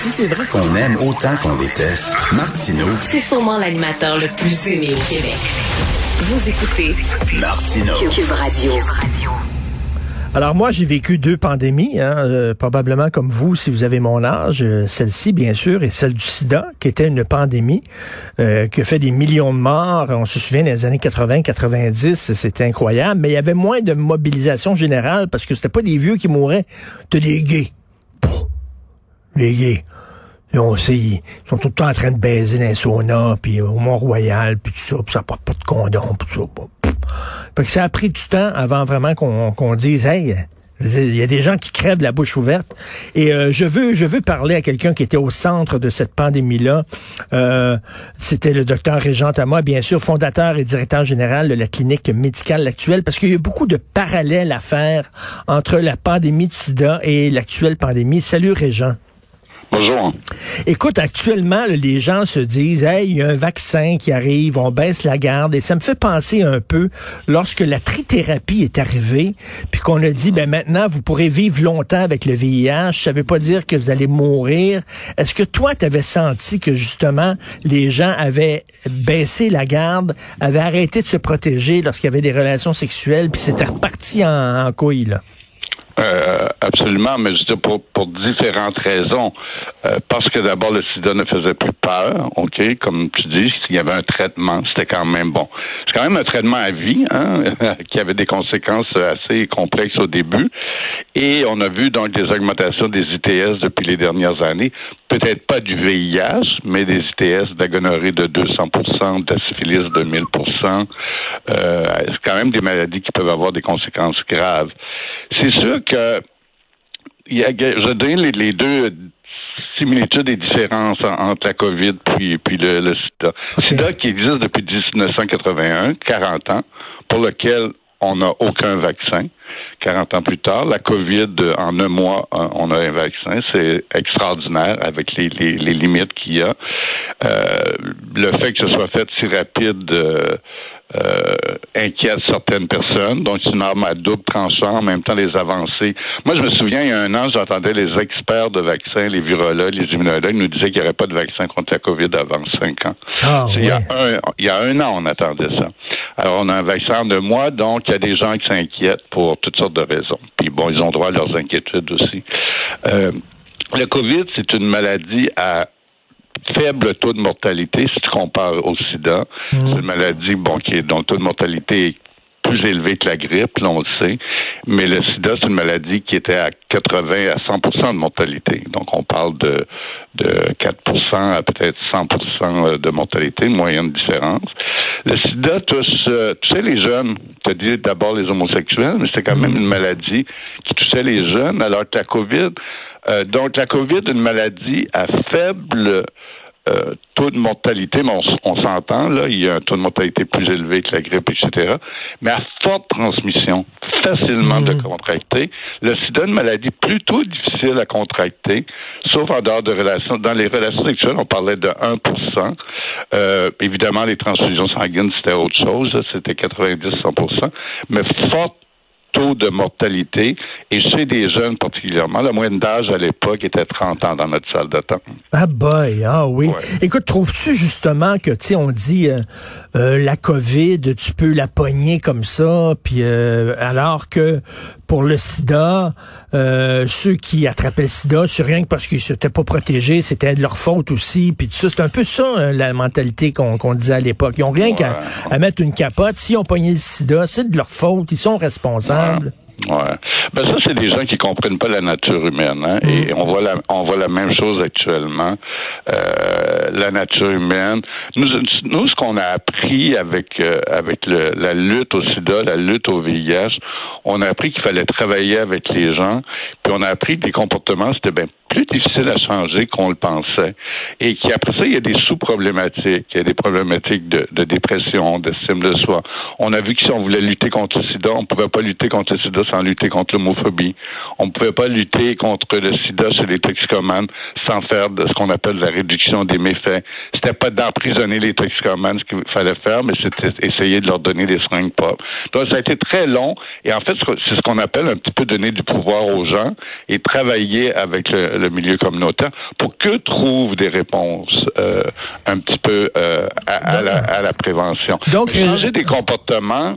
si c'est vrai qu'on aime autant qu'on déteste, Martineau, c'est sûrement l'animateur le plus aimé au Québec. Vous écoutez Martineau. Cube Radio. Alors moi, j'ai vécu deux pandémies, hein, euh, probablement comme vous, si vous avez mon âge. Euh, celle-ci, bien sûr, et celle du sida, qui était une pandémie euh, qui a fait des millions de morts. On se souvient des années 80-90, c'était incroyable. Mais il y avait moins de mobilisation générale parce que c'était pas des vieux qui mouraient, c'était des gays. Les gays. On sait, ils sont tout le temps en train de baiser dans les puis au Mont-Royal, puis tout ça, puis ça porte pas de condom, puis tout ça. Fait que ça a pris du temps avant vraiment qu'on qu'on dise, hey, il y a des gens qui crèvent la bouche ouverte. Et euh, je veux je veux parler à quelqu'un qui était au centre de cette pandémie-là. Euh, C'était le docteur Régent Thomas, bien sûr, fondateur et directeur général de la clinique médicale actuelle, parce qu'il y a beaucoup de parallèles à faire entre la pandémie de sida et l'actuelle pandémie. Salut Régent. Bonjour. Écoute, actuellement, les gens se disent, hey, il y a un vaccin qui arrive, on baisse la garde, et ça me fait penser un peu lorsque la trithérapie est arrivée, puis qu'on a dit, ben maintenant, vous pourrez vivre longtemps avec le VIH, ça veut pas dire que vous allez mourir. Est-ce que toi, tu avais senti que justement, les gens avaient baissé la garde, avaient arrêté de se protéger lorsqu'il y avait des relations sexuelles, puis c'était reparti en, en? Euh, absolument, mais je dis pour, pour différentes raisons. Euh, parce que d'abord, le sida ne faisait plus peur, OK, comme tu dis, s'il y avait un traitement, c'était quand même bon. C'est quand même un traitement à vie, hein, qui avait des conséquences assez complexes au début. Et on a vu donc des augmentations des ITS depuis les dernières années. Peut-être pas du VIH, mais des ITS d'agonorrhée de 200 de syphilis de 1000% euh, C'est quand même des maladies qui peuvent avoir des conséquences graves. C'est sûr y a, je donne les, les deux similitudes et différences entre la COVID puis, puis le, le sida. Le sida qui existe depuis 1981, 40 ans, pour lequel on n'a aucun vaccin. 40 ans plus tard, la COVID, en un mois, on a un vaccin. C'est extraordinaire avec les, les, les limites qu'il y a. Euh, le fait que ce soit fait si rapide euh, euh, inquiète certaines personnes. Donc, c'est une arme à double tranchant, en même temps les avancées. Moi, je me souviens, il y a un an, j'entendais les experts de vaccins, les virologues, les immunologues nous disaient qu'il n'y aurait pas de vaccin contre la COVID avant cinq ans. Ah, il, y a un, il y a un an, on attendait ça. Alors, on a un vaccin de mois, donc il y a des gens qui s'inquiètent pour toutes sortes de raisons. Puis bon, ils ont droit à leurs inquiétudes aussi. Euh, le COVID, c'est une maladie à faible taux de mortalité si tu compares au sida. C'est une maladie bon, qui est, dont le taux de mortalité est plus élevé que la grippe, là, on le sait. Mais le sida, c'est une maladie qui était à 80 à 100% de mortalité. Donc, on parle de, de 4% à peut-être 100% de mortalité, une moyenne différence. Le sida touche, euh, tu sais, les jeunes. Tu as dit d'abord les homosexuels, mais c'est quand même une maladie qui touchait les jeunes, alors que la COVID, euh, donc la COVID, une maladie à faible euh, taux de mortalité, mais on, s'entend, là, il y a un taux de mortalité plus élevé que la grippe, etc., mais à forte transmission, facilement de contracter. Le sida, une maladie plutôt difficile à contracter, sauf en dehors de relations. Dans les relations sexuelles, on parlait de 1% euh, Évidemment, les transfusions sanguines, c'était autre chose, c'était 90-100% mais forte taux de mortalité et chez des jeunes particulièrement. La moyenne d'âge à l'époque était 30 ans dans notre salle d'attente. Ah boy, ah oui. Écoute, trouves-tu justement que, tu sais, on dit euh, euh, la COVID, tu peux la pogner comme ça, puis euh, alors que pour le sida, ceux qui attrapaient le sida, c'est rien que parce qu'ils s'étaient pas protégés, c'était de leur faute aussi, puis tout ça, c'est un peu ça hein, la mentalité qu'on disait à l'époque. Ils ont rien qu'à mettre une capote. S'ils ont pogné le sida, c'est de leur faute, ils sont responsables. Ouais. Ben ça, c'est des gens qui comprennent pas la nature humaine. Hein? Et on voit la, on voit la même chose actuellement. Euh, la nature humaine. Nous, nous ce qu'on a appris avec euh, avec le, la lutte au SIDA, la lutte au VIH, on a appris qu'il fallait travailler avec les gens. Puis on a appris que des comportements c'était bien plus difficile à changer qu'on le pensait. Et qu'après ça, il y a des sous-problématiques. Il y a des problématiques de, de dépression, d'estime de soi. On a vu que si on voulait lutter contre le sida, on pouvait pas lutter contre le sida sans lutter contre l'homophobie. On ne pouvait pas lutter contre le sida chez les toxicomanes sans faire ce qu'on appelle la réduction des méfaits. C'était pas d'emprisonner les toxicomanes ce qu'il fallait faire, mais c'était essayer de leur donner des seringues propres. Donc ça a été très long et en fait c'est ce qu'on appelle un petit peu donner du pouvoir aux gens et travailler avec le, le milieu communautaire pour que trouvent des réponses euh, un petit peu euh, à, la, à, la, prévention. Donc, changer des comportements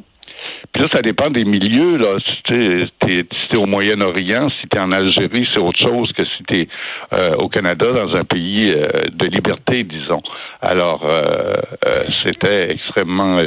puis là, ça dépend des milieux. Là. Si tu es, au Moyen-Orient, si tu es en Algérie, c'est autre chose que si tu es euh, au Canada, dans un pays euh, de liberté, disons. Alors, euh, c'était extrêmement...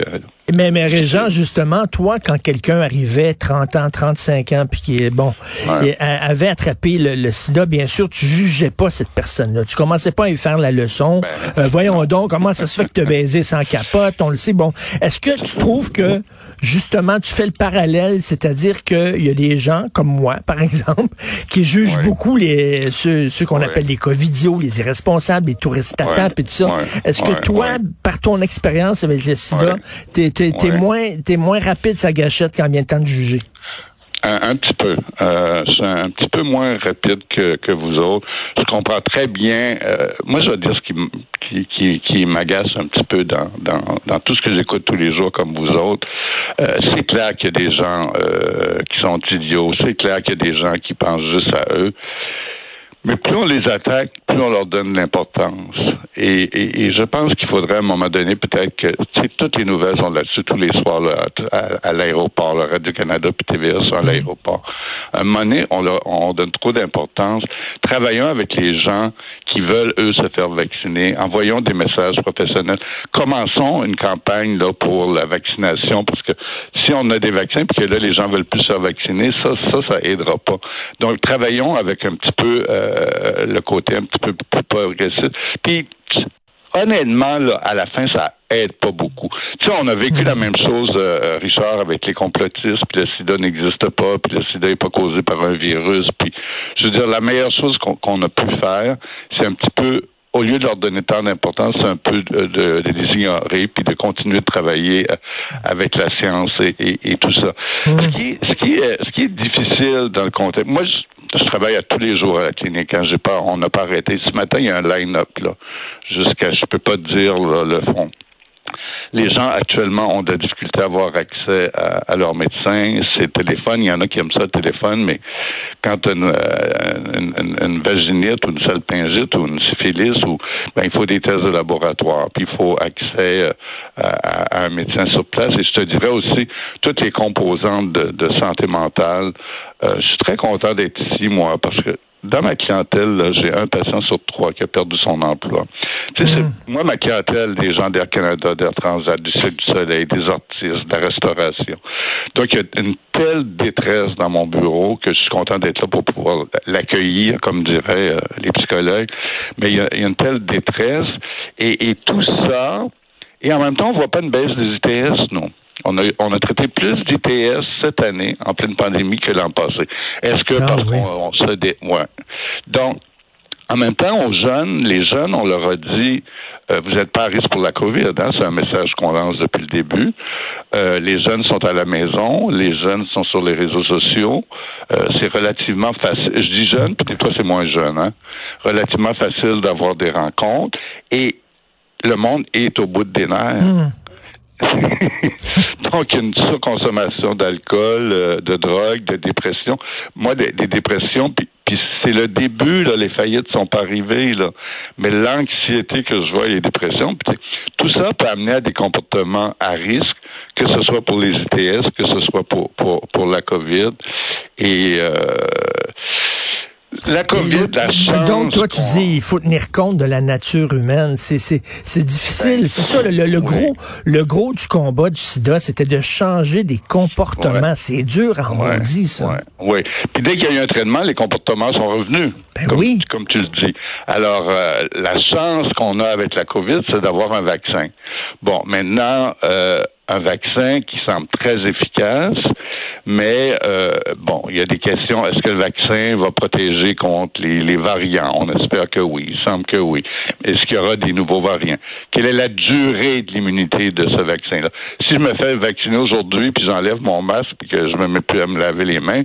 mais, mais Régent, justement, toi, quand quelqu'un arrivait 30 ans, 35 ans, puis qui est bon, et avait attrapé le, sida, bien sûr, tu jugeais pas cette personne-là. Tu commençais pas à lui faire la leçon. Ben, voyons donc, comment ça se fait que tu as baisé sans capote, on le sait. Bon, est-ce que tu trouves que, justement, tu fais le parallèle, c'est-à-dire qu'il y a des gens comme moi, par exemple, qui jugent beaucoup les ceux, qu'on appelle les covidios, les irresponsables, les touristes à et tout ça. Est-ce que toi, par ton expérience avec le sida, t'es es, moins, es moins rapide sa gâchette quand vient le temps de juger? Un, petit peu. Euh, je suis un petit peu moins rapide que, que vous autres. Je comprends très bien. Euh, moi, je vais dire ce qui, qui, qui, qui m'agace un petit peu dans, dans, dans tout ce que j'écoute tous les jours comme vous autres. Euh, c'est clair qu'il y a des gens euh, qui sont idiots. C'est clair qu'il y a des gens qui pensent juste à eux. Mais plus on les attaque, plus on leur donne l'importance. Et, je pense qu'il faudrait à un moment donné peut-être que toutes les nouvelles sont là-dessus tous les soirs là, à, l'aéroport, le Radio-Canada puis TVA sont à l'aéroport. À un moment donné, on, on donne trop d'importance. Travaillons avec les gens qui veulent, eux, se faire vacciner. Envoyons des messages professionnels. Commençons une campagne là pour la vaccination parce que si on a des vaccins puis que là, les gens veulent plus se faire vacciner, ça, ça, ça aidera pas. Donc, travaillons avec un petit peu... Euh, le côté un petit peu plus progressiste. Puis honnêtement, là, à la fin, ça aide pas beaucoup. Tu sais, on a vécu la même chose, euh, Richard, avec les complotistes, puis le sida n'existe pas, puis le sida n'est pas causé par un virus. Puis, je veux dire, la meilleure chose qu'on a pu faire, c'est un petit peu au lieu de leur donner tant d'importance, c'est un peu de, de, de, les ignorer puis de continuer de travailler euh, avec la science et, et, tout ça. Mmh. Ce, qui, ce, qui est, ce qui est difficile dans le contexte, moi, je, je travaille à tous les jours à la clinique. Quand hein. j'ai pas, on n'a pas arrêté. Ce matin, il y a un line-up là, jusqu'à, je peux pas dire le fond les gens actuellement ont de la difficulté à avoir accès à, leur médecin. C'est téléphone, il y en a qui aiment ça le téléphone, mais quand une, euh, une, une, vaginite ou une salpingite ou une syphilis, ou, ben, il faut des tests de laboratoire, puis il faut accès euh, à, un médecin sur place. Et je te dirais aussi, toutes les composantes de, santé mentale. Euh, je suis très content d'être ici, moi, parce que dans ma clientèle, j'ai un patient sur trois qui a perdu son emploi. Tu sais, mm. moi, ma clientèle, des gens d'Air Canada, d'Air Transat, du Ciel du Soleil, des artistes, de la restauration. Donc, il y a une telle détresse dans mon bureau que je suis content d'être là pour pouvoir l'accueillir, comme diraient euh, les psychologues. Mais il y, a, une telle détresse. Et, et tout ça, et en même temps, on voit pas une baisse des ITS, non. On a, on a traité plus d'ITS cette année, en pleine pandémie, que l'an passé. Est-ce que ah parce qu'on se dé... ouais. Donc, en même temps, aux jeunes, les jeunes, on leur a dit, euh, vous n'êtes pas à risque pour la COVID. Hein? C'est un message qu'on lance depuis le début. Euh, les jeunes sont à la maison, les jeunes sont sur les réseaux sociaux. Euh, c'est relativement facile. Je dis jeune, peut-être toi c'est moins jeune. Hein? Relativement facile d'avoir des rencontres et le monde est au bout des nerfs. Hmm. Donc, une surconsommation d'alcool, euh, de drogue, de dépression. Moi, des, dépressions, puis, c'est le début, là, les faillites sont pas arrivées, là. Mais l'anxiété que je vois, les dépressions, tout ça peut amener à des comportements à risque, que ce soit pour les ITS, que ce soit pour, pour, pour la COVID. Et euh, la COVID, la chance. Donc, toi, tu dis, il faut tenir compte de la nature humaine. C'est, c'est, c'est difficile. Ben, c'est ça, le, le, gros, le gros du combat du sida, c'était de changer des comportements. C'est dur à en dire, ça. Oui. Puis dès qu'il y a eu un traitement, les comportements sont revenus. Ben oui. Comme tu le dis. Alors, euh, la chance qu'on a avec la COVID, c'est d'avoir un vaccin. Bon, maintenant, euh, un vaccin qui semble très efficace, mais euh, il y a des questions. Est-ce que le vaccin va protéger contre les, variants? On espère que oui. Il semble que oui. Est-ce qu'il y aura des nouveaux variants? Quelle est la durée de l'immunité de ce vaccin-là? Si je me fais vacciner aujourd'hui puis j'enlève mon masque puis que je me mets plus à me laver les mains,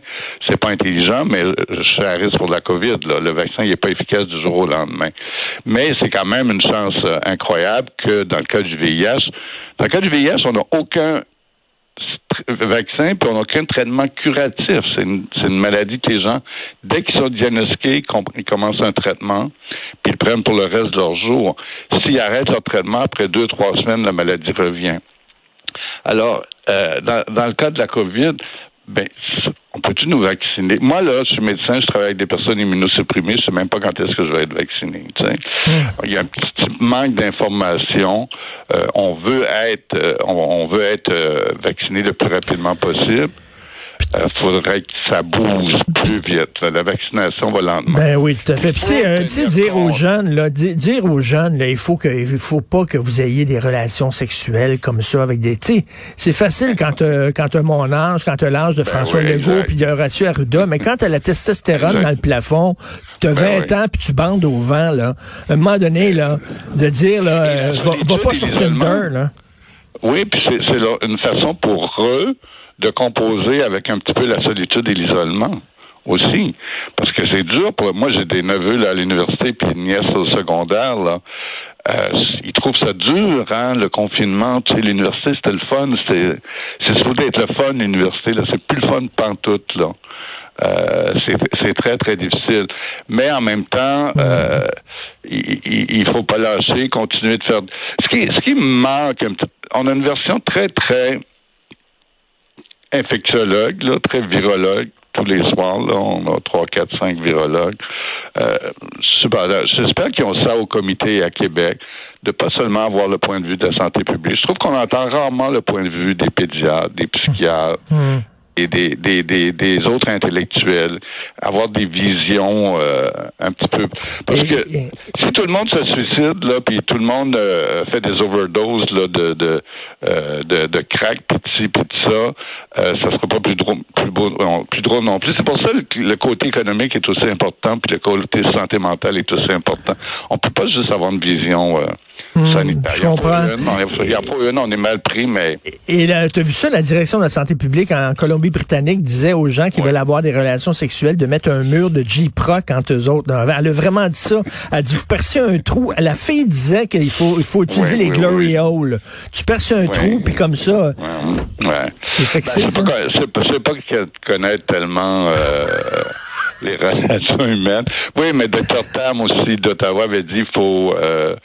c'est pas intelligent, mais je suis à risque pour la COVID. Là. Le vaccin n'est pas efficace du jour au lendemain. Mais c'est quand même une chance euh, incroyable que dans le cas du VIH, dans le cas du VIH, on n'a aucun vaccin, puis on n'a aucun traitement curatif. C'est une, maladie que les gens, dès qu'ils sont diagnostiqués, ils commencent un traitement, puis ils prennent pour le reste de leur jour. S'ils arrêtent leur traitement, après deux, trois semaines, la maladie revient. Alors, euh, dans, dans, le cas de la COVID, ben, on peut-tu nous vacciner? Moi, là, je suis médecin, je travaille avec des personnes immunosupprimées, je sais même pas quand est-ce que je vais être vacciné. Hmm. Il y a un petit manque d'information. Euh, on veut être euh, on, veut être euh, vacciné le plus rapidement possible euh, faudrait que ça bouge plus vite. La vaccination va lentement. Ben oui, tout à fait. tu sais, euh, dire aux jeunes, là, dire aux jeunes, là, il faut que, il faut pas que vous ayez des relations sexuelles comme ça avec des, tu sais, c'est facile quand euh, quand as mon âge, quand as l'âge de ben François Legault puis de Horacio Arruda, mais quand t'as la testostérone dans le plafond, t'as 20 ben ans puis tu bandes au vent, là, à un moment donné, là, de dire, là, va, va, pas sur Tinder, là. Oui, puis c'est une façon pour eux de composer avec un petit peu la solitude et l'isolement aussi. Parce que c'est dur pour moi, j'ai des neveux là, à l'université puis une nièce au secondaire, là. Euh, ils trouvent ça dur, hein, le confinement. Tu sais, l'université, c'était le fun. C'est, c'est supposé être le fun, l'université. Là, c'est plus le fun pantoute, là. Euh, c'est très, très difficile. Mais en même temps, euh, il, il, faut pas lâcher, continuer de faire. Ce qui, ce qui me manque un petit on a une version très, très infectiologue, là, très virologue. Tous les soirs, là, on a trois, quatre, cinq virologues. Euh, J'espère qu'ils ont ça au comité à Québec, de pas seulement avoir le point de vue de la santé publique. Je trouve qu'on entend rarement le point de vue des pédiatres, des psychiatres, et des, des, des, des, autres intellectuels, avoir des visions euh, un petit peu. Parce que si tout le monde se suicide, là, puis tout le monde euh, fait des overdoses là, de, de, euh, de, de crack, pis puis ça, euh, ça sera pas plus drôle, plus, beau, plus drôle non plus. C'est pour ça que le côté économique est aussi important, puis le côté santé mentale est aussi important. On peut pas juste avoir une vision Mmh, je comprends. Il n'y a pas une, on est mal pris, mais... Et tu as vu ça, la direction de la santé publique en Colombie-Britannique disait aux gens qui veulent avoir des relations sexuelles de mettre un mur de J-Proc entre eux autres. Elle a vraiment dit ça. Elle a dit, vous percez un trou. La fille disait qu'il faut, il faut utiliser les glory holes. Tu perces un trou, puis comme ça... C'est sexy, ben, C'est pas, pas, pas connaître tellement... Euh, les relations humaines. Oui, mais Dr Tam aussi d'Ottawa avait dit faut euh,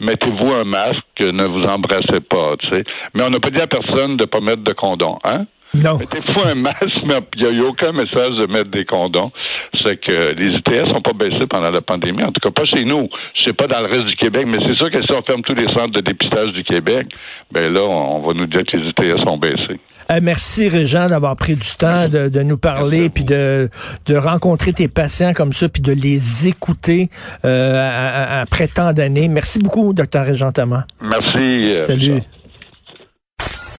mettez-vous un masque, ne vous embrassez pas, tu sais. Mais on n'a pas dit à personne de pas mettre de condom, hein? Non. Mettez-vous un masque, mais il n'y a, aucun message de mettre des condoms. C'est que les ITS n'ont pas baissé pendant la pandémie. En tout cas, pas chez nous. Je sais pas dans le reste du Québec, mais c'est sûr que si on ferme tous les centres de dépistage du Québec, ben là, on va nous dire que les ITS ont baissé. Euh, merci, Régent, d'avoir pris du temps de, de nous parler, puis de, de rencontrer tes patients comme ça, puis de les écouter euh, après tant d'années. Merci beaucoup, docteur Régent Thomas. Merci. Euh, Salut.